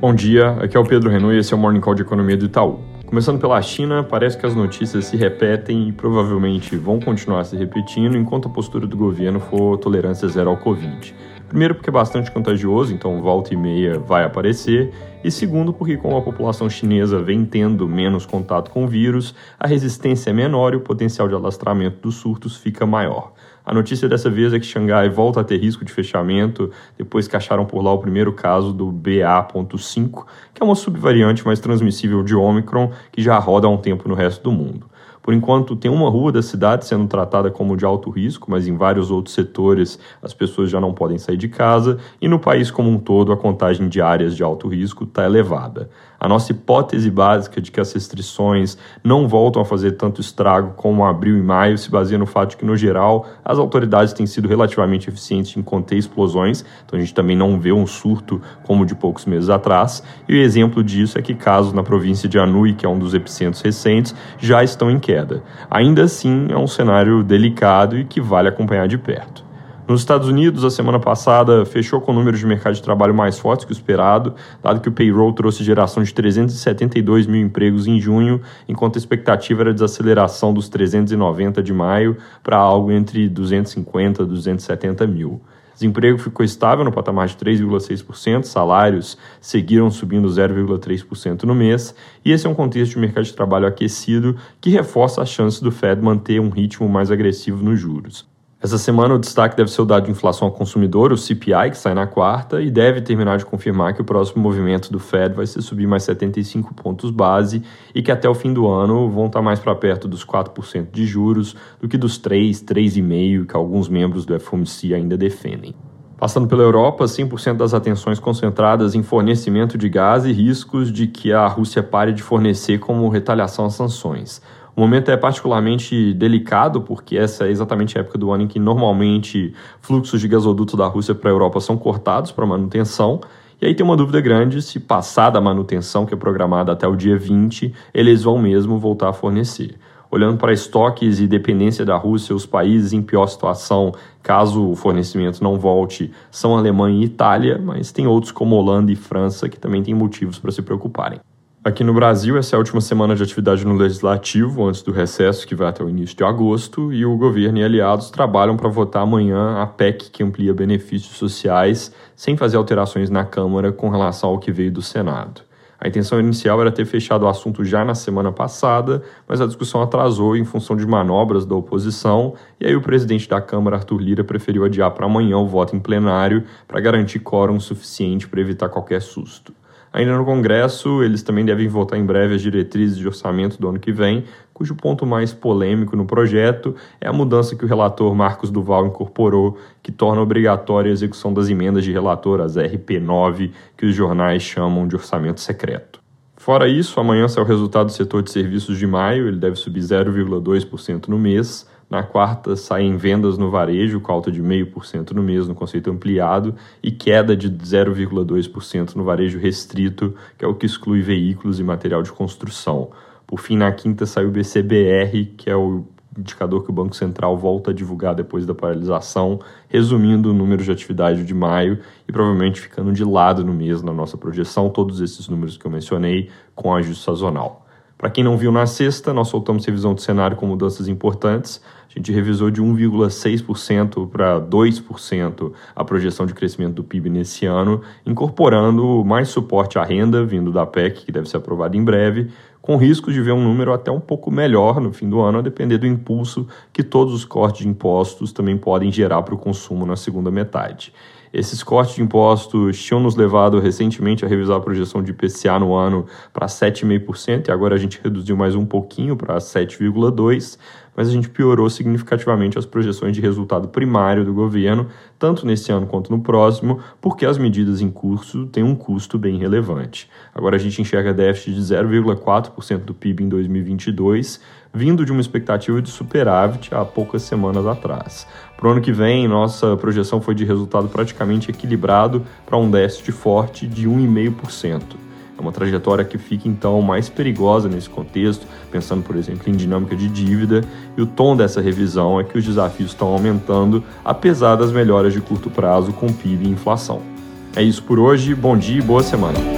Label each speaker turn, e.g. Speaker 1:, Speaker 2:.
Speaker 1: Bom dia, aqui é o Pedro Renault e esse é o Morning Call de Economia do Itaú. Começando pela China, parece que as notícias se repetem e provavelmente vão continuar se repetindo enquanto a postura do governo for tolerância zero ao Covid. Primeiro, porque é bastante contagioso, então volta e meia vai aparecer. E segundo, porque como a população chinesa vem tendo menos contato com o vírus, a resistência é menor e o potencial de alastramento dos surtos fica maior. A notícia dessa vez é que Xangai volta a ter risco de fechamento depois que acharam por lá o primeiro caso do BA.5, que é uma subvariante mais transmissível de Omicron que já roda há um tempo no resto do mundo. Por enquanto, tem uma rua da cidade sendo tratada como de alto risco, mas em vários outros setores as pessoas já não podem sair de casa e no país como um todo a contagem de áreas de alto risco está elevada. A nossa hipótese básica de que as restrições não voltam a fazer tanto estrago como abril e maio se baseia no fato de que, no geral, as autoridades têm sido relativamente eficientes em conter explosões, então a gente também não vê um surto como de poucos meses atrás. E o exemplo disso é que casos na província de Anhui, que é um dos epicentros recentes, já estão em queda. Ainda assim, é um cenário delicado e que vale acompanhar de perto. Nos Estados Unidos, a semana passada fechou com números de mercado de trabalho mais fortes que o esperado, dado que o payroll trouxe geração de 372 mil empregos em junho, enquanto a expectativa era desaceleração dos 390 de maio para algo entre 250 e 270 mil. Desemprego ficou estável no patamar de 3,6%, salários seguiram subindo 0,3% no mês, e esse é um contexto de mercado de trabalho aquecido que reforça a chance do Fed manter um ritmo mais agressivo nos juros. Essa semana o destaque deve ser o dado de inflação ao consumidor, o CPI, que sai na quarta, e deve terminar de confirmar que o próximo movimento do Fed vai ser subir mais 75 pontos base e que até o fim do ano vão estar mais para perto dos 4% de juros do que dos 3, 3,5% que alguns membros do FOMC ainda defendem. Passando pela Europa, 100% das atenções concentradas em fornecimento de gás e riscos de que a Rússia pare de fornecer como retaliação às sanções. O momento é particularmente delicado porque essa é exatamente a época do ano em que normalmente fluxos de gasoduto da Rússia para a Europa são cortados para manutenção. E aí tem uma dúvida grande se passada a manutenção que é programada até o dia 20, eles vão mesmo voltar a fornecer. Olhando para estoques e dependência da Rússia, os países em pior situação, caso o fornecimento não volte, são Alemanha e Itália, mas tem outros como Holanda e França que também têm motivos para se preocuparem. Aqui no Brasil, essa é a última semana de atividade no Legislativo, antes do recesso, que vai até o início de agosto, e o governo e aliados trabalham para votar amanhã a PEC que amplia benefícios sociais, sem fazer alterações na Câmara com relação ao que veio do Senado. A intenção inicial era ter fechado o assunto já na semana passada, mas a discussão atrasou em função de manobras da oposição, e aí o presidente da Câmara, Arthur Lira, preferiu adiar para amanhã o voto em plenário para garantir quórum suficiente para evitar qualquer susto. Ainda no Congresso, eles também devem votar em breve as diretrizes de orçamento do ano que vem, cujo ponto mais polêmico no projeto é a mudança que o relator Marcos Duval incorporou, que torna obrigatória a execução das emendas de relator, as RP9, que os jornais chamam de orçamento secreto. Fora isso, amanhã sai o resultado do setor de serviços de maio, ele deve subir 0,2% no mês. Na quarta, saem vendas no varejo, com alta de 0,5% no mês no conceito ampliado, e queda de 0,2% no varejo restrito, que é o que exclui veículos e material de construção. Por fim, na quinta, saiu o BCBR, que é o indicador que o Banco Central volta a divulgar depois da paralisação, resumindo o número de atividade de maio e provavelmente ficando de lado no mês na nossa projeção, todos esses números que eu mencionei, com ajuste sazonal. Para quem não viu na sexta, nós soltamos revisão de cenário com mudanças importantes. A gente revisou de 1,6% para 2% a projeção de crescimento do PIB nesse ano, incorporando mais suporte à renda vindo da PEC, que deve ser aprovada em breve, com risco de ver um número até um pouco melhor no fim do ano, a depender do impulso que todos os cortes de impostos também podem gerar para o consumo na segunda metade. Esses cortes de impostos tinham nos levado recentemente a revisar a projeção de IPCA no ano para 7,5% e agora a gente reduziu mais um pouquinho para 7,2%, mas a gente piorou significativamente as projeções de resultado primário do governo, tanto nesse ano quanto no próximo, porque as medidas em curso têm um custo bem relevante. Agora a gente enxerga déficit de 0,4% do PIB em 2022, vindo de uma expectativa de superávit há poucas semanas atrás. Para o ano que vem, nossa projeção foi de resultado praticamente equilibrado para um déficit forte de 1,5%. É uma trajetória que fica então mais perigosa nesse contexto, pensando, por exemplo, em dinâmica de dívida, e o tom dessa revisão é que os desafios estão aumentando, apesar das melhoras de curto prazo com PIB e inflação. É isso por hoje, bom dia e boa semana.